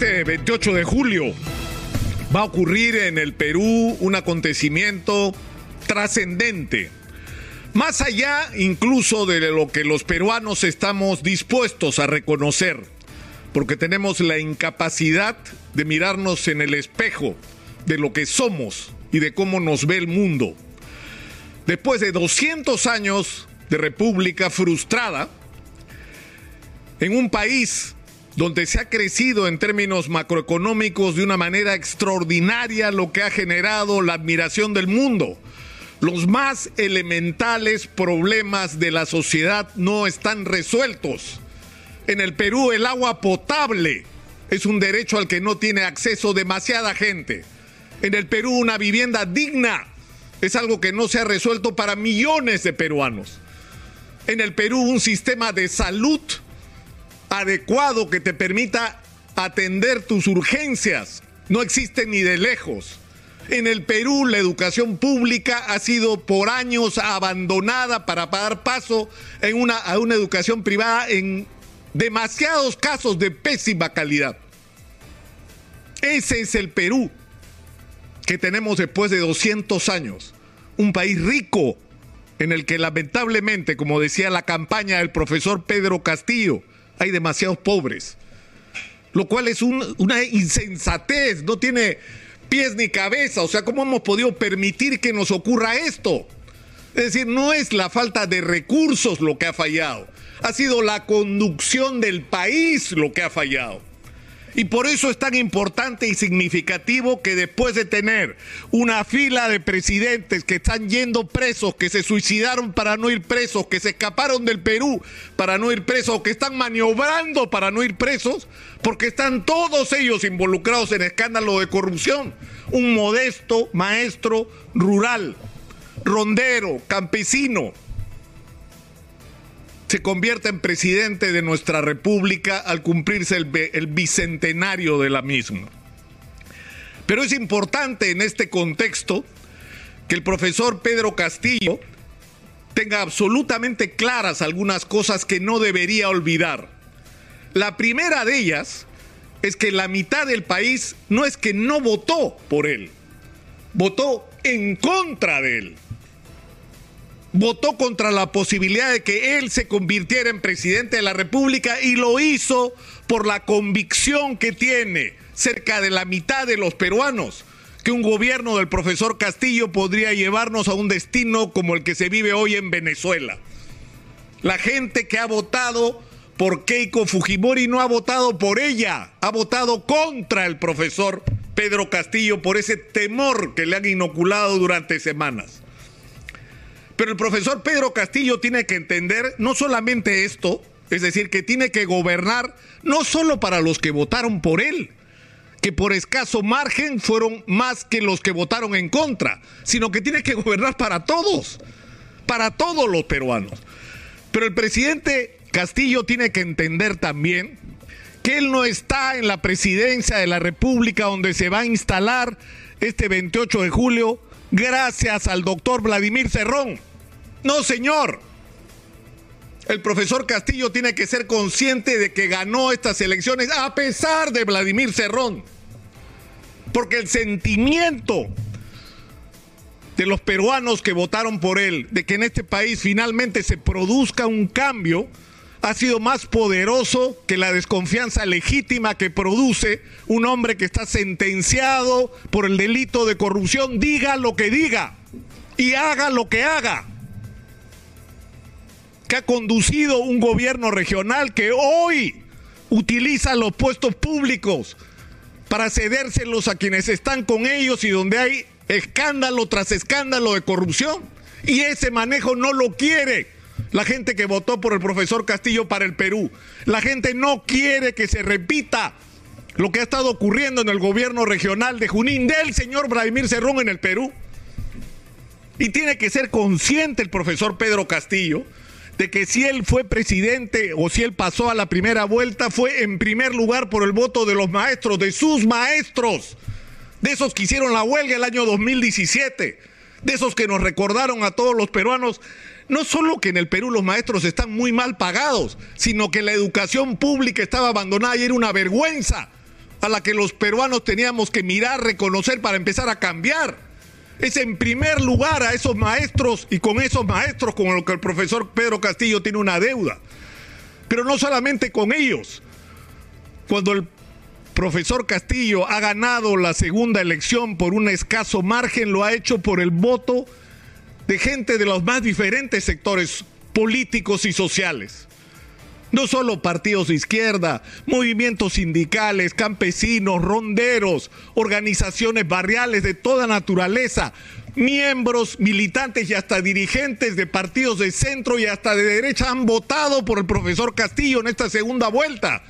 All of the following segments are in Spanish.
Este 28 de julio va a ocurrir en el Perú un acontecimiento trascendente, más allá incluso de lo que los peruanos estamos dispuestos a reconocer, porque tenemos la incapacidad de mirarnos en el espejo de lo que somos y de cómo nos ve el mundo. Después de 200 años de república frustrada, en un país donde se ha crecido en términos macroeconómicos de una manera extraordinaria, lo que ha generado la admiración del mundo. Los más elementales problemas de la sociedad no están resueltos. En el Perú el agua potable es un derecho al que no tiene acceso demasiada gente. En el Perú una vivienda digna es algo que no se ha resuelto para millones de peruanos. En el Perú un sistema de salud adecuado que te permita atender tus urgencias. No existe ni de lejos. En el Perú la educación pública ha sido por años abandonada para dar paso en una, a una educación privada en demasiados casos de pésima calidad. Ese es el Perú que tenemos después de 200 años. Un país rico en el que lamentablemente, como decía la campaña del profesor Pedro Castillo, hay demasiados pobres. Lo cual es una insensatez, no tiene pies ni cabeza. O sea, ¿cómo hemos podido permitir que nos ocurra esto? Es decir, no es la falta de recursos lo que ha fallado, ha sido la conducción del país lo que ha fallado. Y por eso es tan importante y significativo que después de tener una fila de presidentes que están yendo presos, que se suicidaron para no ir presos, que se escaparon del Perú para no ir presos, que están maniobrando para no ir presos, porque están todos ellos involucrados en escándalo de corrupción. Un modesto maestro rural, rondero, campesino, se convierte en presidente de nuestra república al cumplirse el, el, bicentenario de la misma. Pero es importante en este contexto que el profesor Pedro Castillo tenga absolutamente claras algunas cosas que no debería olvidar. La primera de ellas es que la mitad del país no es que no votó por él, votó en contra de él votó contra la posibilidad de que él se convirtiera en presidente de la República y lo hizo por la convicción que tiene cerca de la mitad de los peruanos que un gobierno del profesor Castillo podría llevarnos a un destino como el que se vive hoy en Venezuela. La gente que ha votado por Keiko Fujimori no ha votado por ella, ha votado contra el profesor Pedro Castillo por ese temor que le han inoculado durante semanas. Pero el profesor Pedro Castillo tiene que entender no solamente esto, es decir, que tiene que gobernar no solo para los que votaron por él, que por escaso margen fueron más que los que votaron en contra, sino que tiene que gobernar para todos, para todos los peruanos. Pero el presidente Castillo tiene que entender también que él no está en la presidencia de la República donde se va a instalar este 28 de julio gracias al doctor Vladimir Cerrón. No, señor. El profesor Castillo tiene que ser consciente de que ganó estas elecciones a pesar de Vladimir Cerrón. Porque el sentimiento de los peruanos que votaron por él, de que en este país finalmente se produzca un cambio, ha sido más poderoso que la desconfianza legítima que produce un hombre que está sentenciado por el delito de corrupción, diga lo que diga y haga lo que haga que ha conducido un gobierno regional que hoy utiliza los puestos públicos para cedérselos a quienes están con ellos y donde hay escándalo tras escándalo de corrupción. Y ese manejo no lo quiere la gente que votó por el profesor Castillo para el Perú. La gente no quiere que se repita lo que ha estado ocurriendo en el gobierno regional de Junín del señor Vladimir Cerrón en el Perú. Y tiene que ser consciente el profesor Pedro Castillo de que si él fue presidente o si él pasó a la primera vuelta fue en primer lugar por el voto de los maestros, de sus maestros, de esos que hicieron la huelga el año 2017, de esos que nos recordaron a todos los peruanos, no solo que en el Perú los maestros están muy mal pagados, sino que la educación pública estaba abandonada y era una vergüenza para la que los peruanos teníamos que mirar, reconocer para empezar a cambiar. Es en primer lugar a esos maestros y con esos maestros con los que el profesor Pedro Castillo tiene una deuda. Pero no solamente con ellos. Cuando el profesor Castillo ha ganado la segunda elección por un escaso margen, lo ha hecho por el voto de gente de los más diferentes sectores políticos y sociales. No solo partidos de izquierda, movimientos sindicales, campesinos, ronderos, organizaciones barriales de toda naturaleza, miembros, militantes y hasta dirigentes de partidos de centro y hasta de derecha han votado por el profesor Castillo en esta segunda vuelta.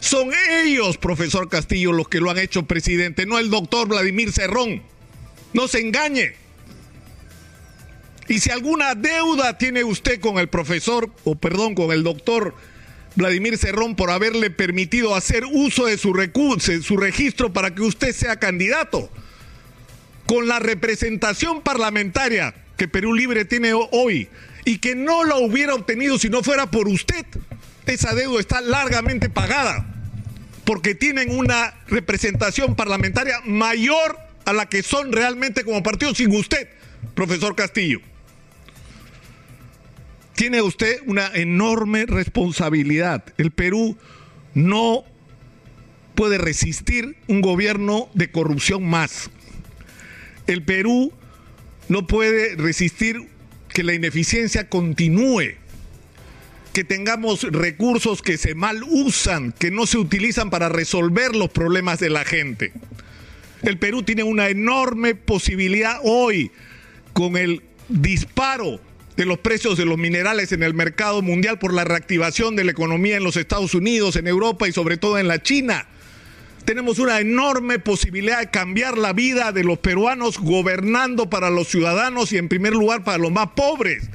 Son ellos, profesor Castillo, los que lo han hecho presidente, no el doctor Vladimir Cerrón. No se engañe. Y si alguna deuda tiene usted con el profesor, o perdón, con el doctor Vladimir Cerrón por haberle permitido hacer uso de su, su registro para que usted sea candidato. Con la representación parlamentaria que Perú Libre tiene hoy y que no la hubiera obtenido si no fuera por usted, esa deuda está largamente pagada porque tienen una representación parlamentaria mayor a la que son realmente como partido sin usted, profesor Castillo tiene usted una enorme responsabilidad. El Perú no puede resistir un gobierno de corrupción más. El Perú no puede resistir que la ineficiencia continúe, que tengamos recursos que se mal usan, que no se utilizan para resolver los problemas de la gente. El Perú tiene una enorme posibilidad hoy con el disparo de los precios de los minerales en el mercado mundial por la reactivación de la economía en los Estados Unidos, en Europa y sobre todo en la China. Tenemos una enorme posibilidad de cambiar la vida de los peruanos gobernando para los ciudadanos y en primer lugar para los más pobres.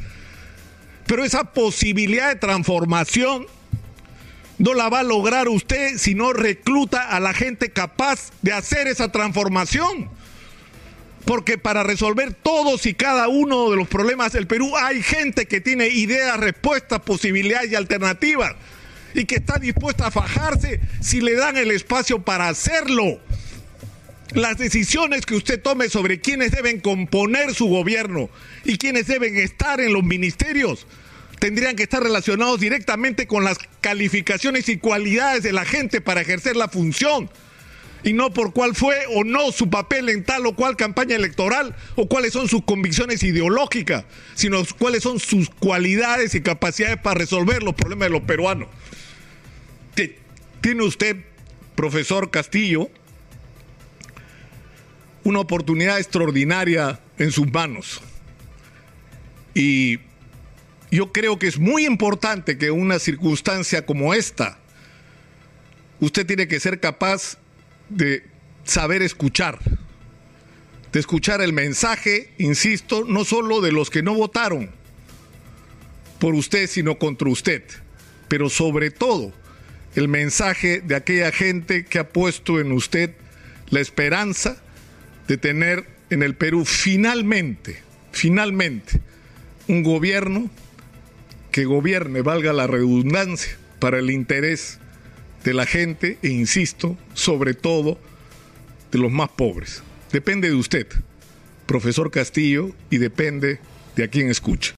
Pero esa posibilidad de transformación no la va a lograr usted si no recluta a la gente capaz de hacer esa transformación porque para resolver todos y cada uno de los problemas del Perú hay gente que tiene ideas, respuestas, posibilidades y alternativas y que está dispuesta a fajarse si le dan el espacio para hacerlo. Las decisiones que usted tome sobre quiénes deben componer su gobierno y quiénes deben estar en los ministerios tendrían que estar relacionados directamente con las calificaciones y cualidades de la gente para ejercer la función y no por cuál fue o no su papel en tal o cual campaña electoral o cuáles son sus convicciones ideológicas, sino cuáles son sus cualidades y capacidades para resolver los problemas de los peruanos. Tiene usted, profesor Castillo, una oportunidad extraordinaria en sus manos. Y yo creo que es muy importante que en una circunstancia como esta, usted tiene que ser capaz de saber escuchar, de escuchar el mensaje, insisto, no solo de los que no votaron por usted, sino contra usted, pero sobre todo el mensaje de aquella gente que ha puesto en usted la esperanza de tener en el Perú finalmente, finalmente, un gobierno que gobierne, valga la redundancia, para el interés de la gente e insisto, sobre todo de los más pobres. Depende de usted, profesor Castillo, y depende de a quien escucha.